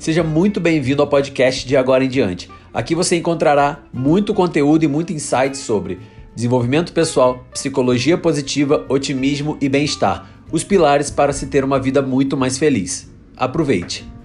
Seja muito bem-vindo ao podcast de agora em diante. Aqui você encontrará muito conteúdo e muito insight sobre desenvolvimento pessoal, psicologia positiva, otimismo e bem-estar os pilares para se ter uma vida muito mais feliz. Aproveite!